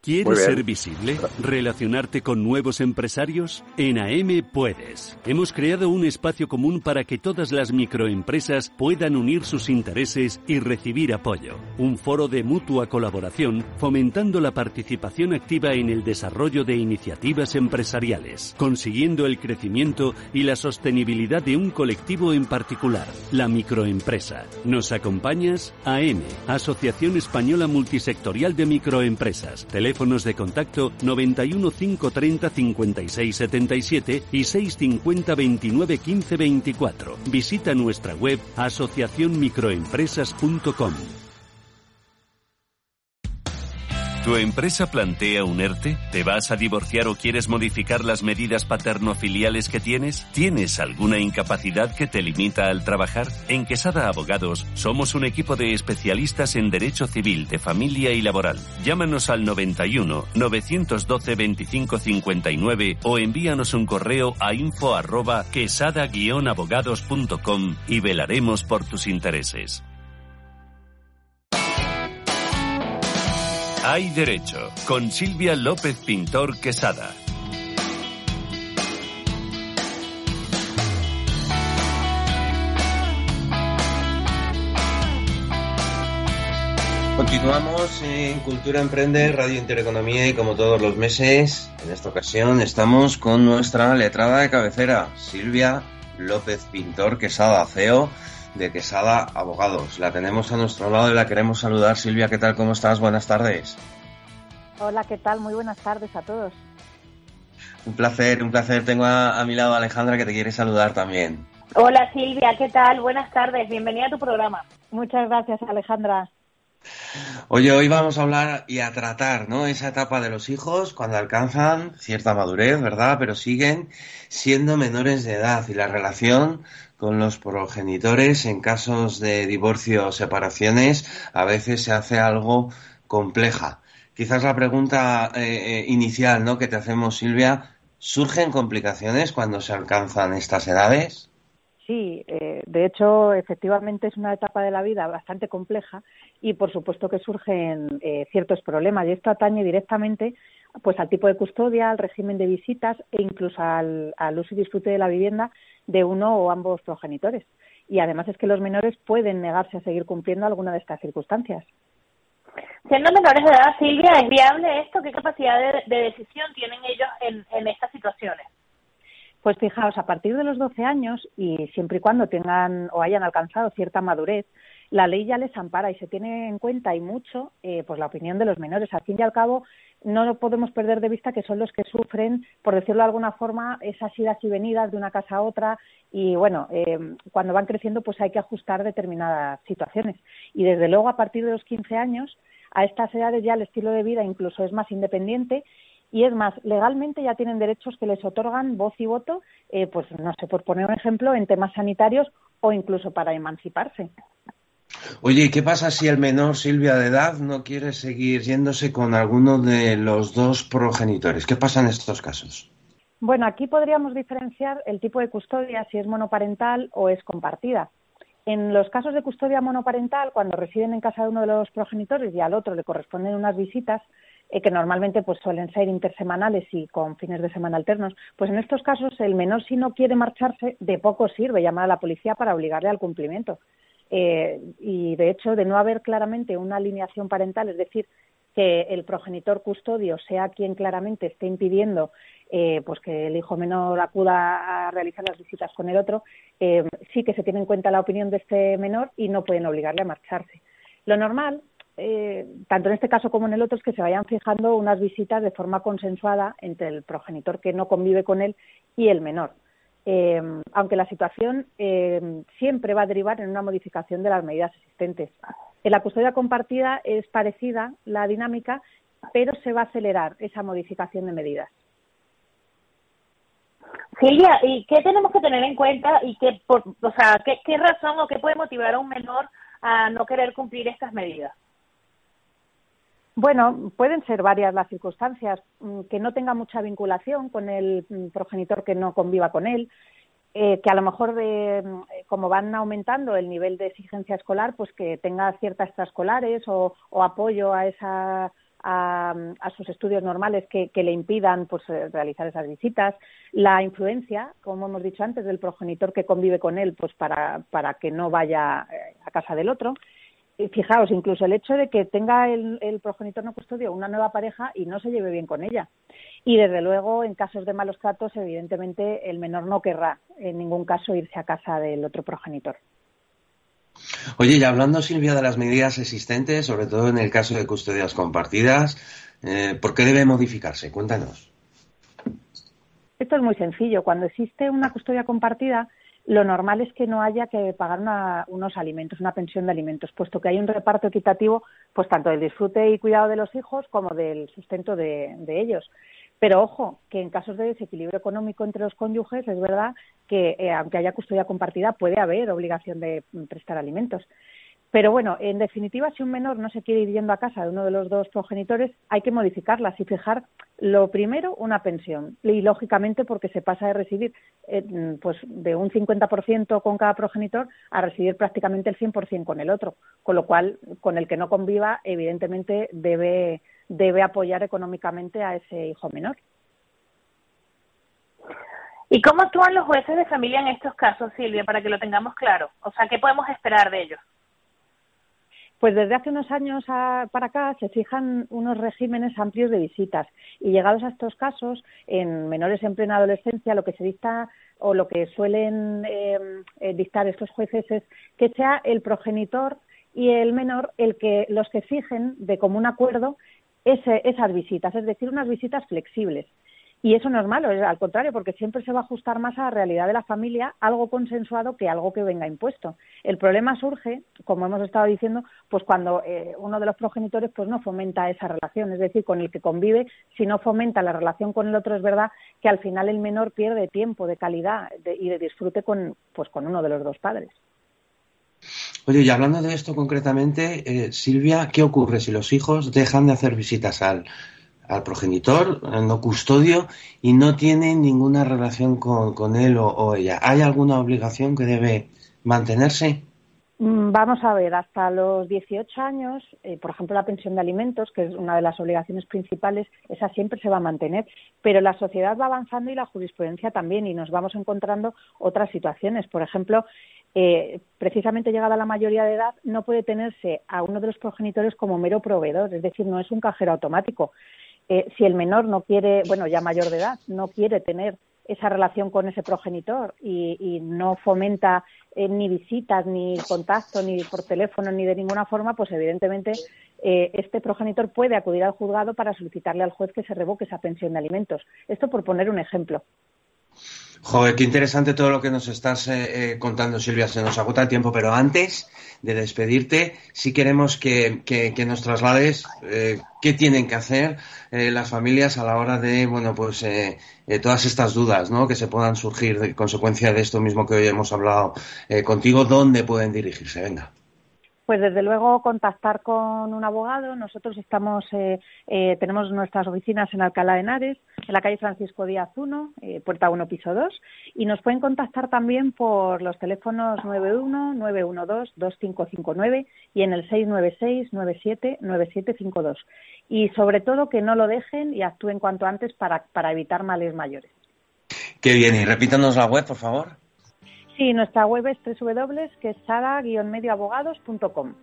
¿Quieres ser visible? ¿Relacionarte con nuevos empresarios? En AM puedes. Hemos creado un espacio común para que todas las microempresas puedan unir sus intereses y recibir apoyo. Un foro de mutua colaboración fomentando la participación activa en el desarrollo de iniciativas empresariales, consiguiendo el crecimiento y la sostenibilidad de un colectivo en particular, la microempresa. ¿Nos acompañas? AM, Asociación Española Multisectorial de Microempresas teléfonos de contacto 91 530 56 77 y 650 29 15 24. Visita nuestra web asociacionmicroempresas.com. ¿Tu empresa plantea un ERTE? ¿Te vas a divorciar o quieres modificar las medidas paterno-filiales que tienes? ¿Tienes alguna incapacidad que te limita al trabajar? En Quesada Abogados somos un equipo de especialistas en derecho civil, de familia y laboral. Llámanos al 91 912 25 59 o envíanos un correo a info arroba quesada-abogados.com y velaremos por tus intereses. Hay Derecho, con Silvia López Pintor Quesada. Continuamos en Cultura Emprende, Radio Intereconomía y como todos los meses, en esta ocasión estamos con nuestra letrada de cabecera, Silvia López Pintor Quesada, CEO de Quesada Abogados. La tenemos a nuestro lado y la queremos saludar. Silvia, ¿qué tal? ¿Cómo estás? Buenas tardes. Hola, ¿qué tal? Muy buenas tardes a todos. Un placer, un placer. Tengo a, mi lado a Alejandra que te quiere saludar también. Hola Silvia, ¿qué tal? Buenas tardes, bienvenida a tu programa. Muchas gracias Alejandra. Oye, hoy vamos a hablar y a tratar, ¿no? Esa etapa de los hijos cuando alcanzan cierta madurez, ¿verdad? Pero siguen siendo menores de edad y la relación con los progenitores en casos de divorcio o separaciones a veces se hace algo compleja. Quizás la pregunta eh, eh, inicial ¿no? que te hacemos, Silvia, ¿surgen complicaciones cuando se alcanzan estas edades? Sí, eh, de hecho, efectivamente es una etapa de la vida bastante compleja y, por supuesto, que surgen ciertos problemas. Y esto atañe directamente pues al tipo de custodia, al régimen de visitas e incluso al, uso y disfrute de la vivienda de uno o ambos progenitores. Y además es que los menores pueden negarse a seguir cumpliendo alguna de estas circunstancias. Siendo menores de edad, Silvia, ¿es viable esto? ¿Qué capacidad de, decisión tienen ellos en, en estas situaciones? Pues fijaos, a partir de los 12 años y siempre y cuando tengan o hayan alcanzado cierta madurez, la ley ya les ampara y se tiene en cuenta y mucho eh, pues la opinión de los menores. Al fin y al cabo, no podemos perder de vista que son los que sufren, por decirlo de alguna forma, esas idas y venidas de una casa a otra y bueno, eh, cuando van creciendo pues hay que ajustar determinadas situaciones. Y desde luego a partir de los 15 años, a estas edades ya el estilo de vida incluso es más independiente y es más, legalmente ya tienen derechos que les otorgan voz y voto, eh, pues no sé, por poner un ejemplo, en temas sanitarios o incluso para emanciparse. Oye, ¿y qué pasa si el menor, Silvia, de edad, no quiere seguir yéndose con alguno de los dos progenitores? ¿Qué pasa en estos casos? Bueno, aquí podríamos diferenciar el tipo de custodia, si es monoparental o es compartida. En los casos de custodia monoparental, cuando residen en casa de uno de los progenitores y al otro le corresponden unas visitas, eh, que normalmente pues suelen ser intersemanales y con fines de semana alternos, pues en estos casos el menor si no quiere marcharse, de poco sirve llamar a la policía para obligarle al cumplimiento. Eh, y de hecho, de no haber claramente una alineación parental, es decir, que el progenitor custodio sea quien claramente esté impidiendo eh, pues que el hijo menor acuda a realizar las visitas con el otro, eh, sí que se tiene en cuenta la opinión de este menor y no pueden obligarle a marcharse. Lo normal, tanto en este caso como en el otro, es que se vayan fijando unas visitas de forma consensuada entre el progenitor que no convive con él y el menor eh, aunque la situación eh, siempre va a derivar en una modificación de las medidas existentes. En la custodia compartida es parecida la dinámica, pero se va a acelerar esa modificación de medidas. Silvia, ¿y qué tenemos que tener en cuenta y qué, o sea, qué razón o qué puede motivar a un menor a no querer cumplir estas medidas? Bueno, pueden ser varias las circunstancias, mm, que no tenga mucha vinculación con el mm, progenitor que no conviva con él, eh, que a lo mejor, mm, como van aumentando el nivel de exigencia escolar, pues que tenga ciertas extraescolares o, apoyo a esa a, sus estudios normales que, le impidan pues eh, realizar esas visitas, la influencia, como hemos dicho antes, del progenitor que convive con él, pues para, para que no vaya eh, a casa del otro, fijaos, incluso el hecho de que tenga el, progenitor no custodio una nueva pareja y no se lleve bien con ella. Y desde luego, en casos de malos tratos, evidentemente el menor no querrá en ningún caso irse a casa del otro progenitor. Oye, y hablando, Silvia, de las medidas existentes, sobre todo en el caso de custodias compartidas, eh, ¿por qué debe modificarse? Cuéntanos. Esto es muy sencillo. Cuando existe una custodia compartida, lo normal es que no haya que pagar unos alimentos, una pensión de alimentos, puesto que hay un reparto equitativo, pues tanto del disfrute y cuidado de los hijos como del sustento de, ellos. Pero ojo, que en casos de desequilibrio económico entre los cónyuges es verdad que eh, aunque haya custodia compartida puede haber obligación de prestar alimentos. Pero bueno, en definitiva, si un menor no se quiere ir yendo a casa de uno de los dos progenitores, hay que modificarlas y fijar lo primero una pensión. Y lógicamente porque se pasa de recibir eh, pues de un 50% con cada progenitor a recibir prácticamente el 100% con el otro. Con lo cual, con el que no conviva, evidentemente debe, debe apoyar económicamente a ese hijo menor. ¿Y cómo actúan los jueces de familia en estos casos, Silvia, para que lo tengamos claro? O sea, ¿qué podemos esperar de ellos? Pues desde hace unos años para acá se fijan unos regímenes amplios de visitas y llegados a estos casos, en menores en plena adolescencia, lo que se dicta o lo que suelen em, eh, dictar estos jueces es que sea el progenitor y el menor el que los que fijen de común acuerdo esas visitas, es decir, unas visitas flexibles. Y eso no es malo, es al contrario, porque siempre se va a ajustar más a la realidad de la familia, algo consensuado que algo que venga impuesto. El problema surge, como hemos estado diciendo, pues cuando eh, uno de los progenitores pues no fomenta esa relación, es decir, con el que convive, si no fomenta la relación con el otro, es verdad que al final el menor pierde tiempo de calidad y de disfrute con, pues con uno de los dos padres. Oye, y hablando de esto concretamente, eh, Silvia, ¿qué ocurre si los hijos dejan de hacer visitas al al progenitor, no custodio, y no tiene ninguna relación con, él o, ella. ¿Hay alguna obligación que debe mantenerse? Mm, vamos a ver, hasta los 18 años, eh, por ejemplo, la pensión de alimentos, que es una de las obligaciones principales, esa siempre se va a mantener, pero la sociedad va avanzando y la jurisprudencia también, y nos vamos encontrando otras situaciones. Por ejemplo, eh, precisamente llegada la mayoría de edad, no puede tenerse a uno de los progenitores como mero proveedor, es decir, no es un cajero automático. Eh, si el menor no quiere, bueno, ya mayor de edad, no quiere tener esa relación con ese progenitor y, no fomenta eh, ni visitas, ni contacto, ni por teléfono, ni de ninguna forma, pues evidentemente eh, este progenitor puede acudir al juzgado para solicitarle al juez que se revoque esa pensión de alimentos. Esto por poner un ejemplo. Joder, qué interesante todo lo que nos estás eh, eh, contando, Silvia. Se nos agota el tiempo, pero antes de despedirte, sí queremos que, nos traslades eh, qué tienen que hacer las familias a la hora de, bueno, pues todas estas dudas, ¿no? Que se puedan surgir de consecuencia de esto mismo que hoy hemos hablado contigo. ¿Dónde pueden dirigirse? Venga. Pues desde luego contactar con un abogado. Nosotros estamos, eh, eh, tenemos nuestras oficinas en Alcalá de Henares, en la calle Francisco Díaz 1, eh, puerta 1, piso 2, y nos pueden contactar también por los teléfonos 91-912-2559 y en el 696-97-9752. Y sobre todo que no lo dejen y actúen cuanto antes para, para evitar males mayores. Qué bien, y repítanos la web, por favor. Sí, nuestra web es www.sara-medioabogados.com.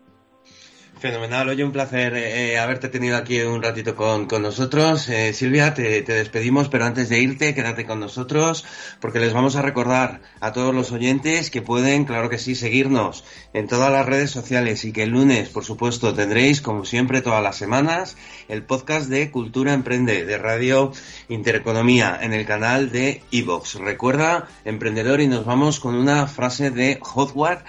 Fenomenal, oye, un placer eh, eh, haberte tenido aquí un ratito con, nosotros. Eh, Silvia, te, despedimos, pero antes de irte, quédate con nosotros, porque les vamos a recordar a todos los oyentes que pueden, claro que sí, seguirnos en todas las redes sociales y que el lunes, por supuesto, tendréis, como siempre, todas las semanas, el podcast de Cultura Emprende, de Radio Intereconomía, en el canal de Evox. Recuerda, emprendedor, y nos vamos con una frase de Hotware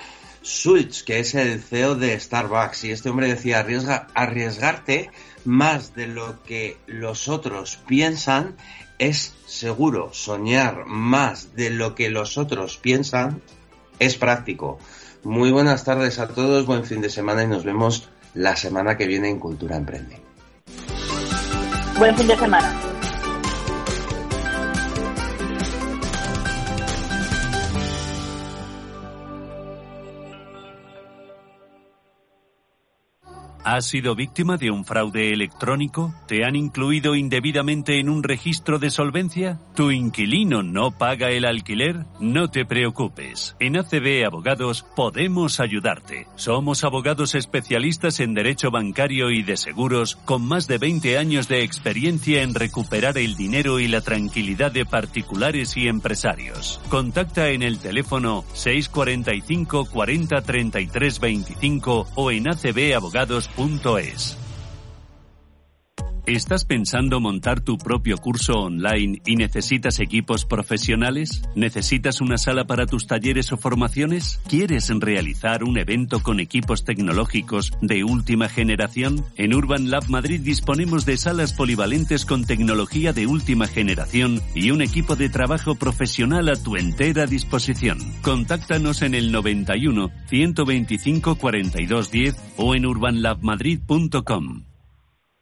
Schultz, que es el CEO de Starbucks, y este hombre decía, Arriesga, arriesgarte más de lo que los otros piensan es seguro, soñar más de lo que los otros piensan es práctico. Muy buenas tardes a todos, buen fin de semana y nos vemos la semana que viene en Cultura Emprende. Buen fin de semana. ¿Has sido víctima de un fraude electrónico? ¿Te han incluido indebidamente en un registro de solvencia? ¿Tu inquilino no paga el alquiler? No te preocupes. En ACB Abogados podemos ayudarte. Somos abogados especialistas en derecho bancario y de seguros con más de 20 años de experiencia en recuperar el dinero y la tranquilidad de particulares y empresarios. Contacta en el teléfono 645 40 33 25 o en acbabogados.com es. ¿Estás pensando montar tu propio curso online y necesitas equipos profesionales? ¿Necesitas una sala para tus talleres o formaciones? ¿Quieres realizar un evento con equipos tecnológicos de última generación? En Urban Lab Madrid disponemos de salas polivalentes con tecnología de última generación y un equipo de trabajo profesional a tu entera disposición. Contáctanos en el 91 125 42 10 o en urbanlabmadrid.com.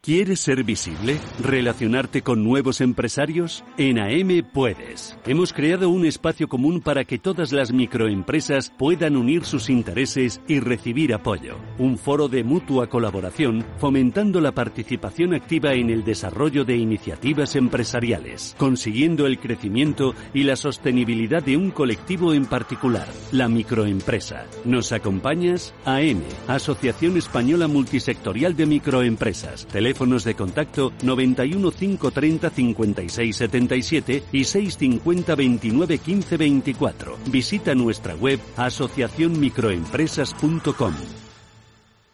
¿Quieres ser visible? ¿Relacionarte con nuevos empresarios? En AM puedes. Hemos creado un espacio común para que todas las microempresas puedan unir sus intereses y recibir apoyo. Un foro de mutua colaboración fomentando la participación activa en el desarrollo de iniciativas empresariales, consiguiendo el crecimiento y la sostenibilidad de un colectivo en particular, la microempresa. ¿Nos acompañas? AM, Asociación Española Multisectorial de Microempresas teléfonos de contacto 91 530 56 77 y 650 29 15 24. Visita nuestra web asociacionmicroempresas.com.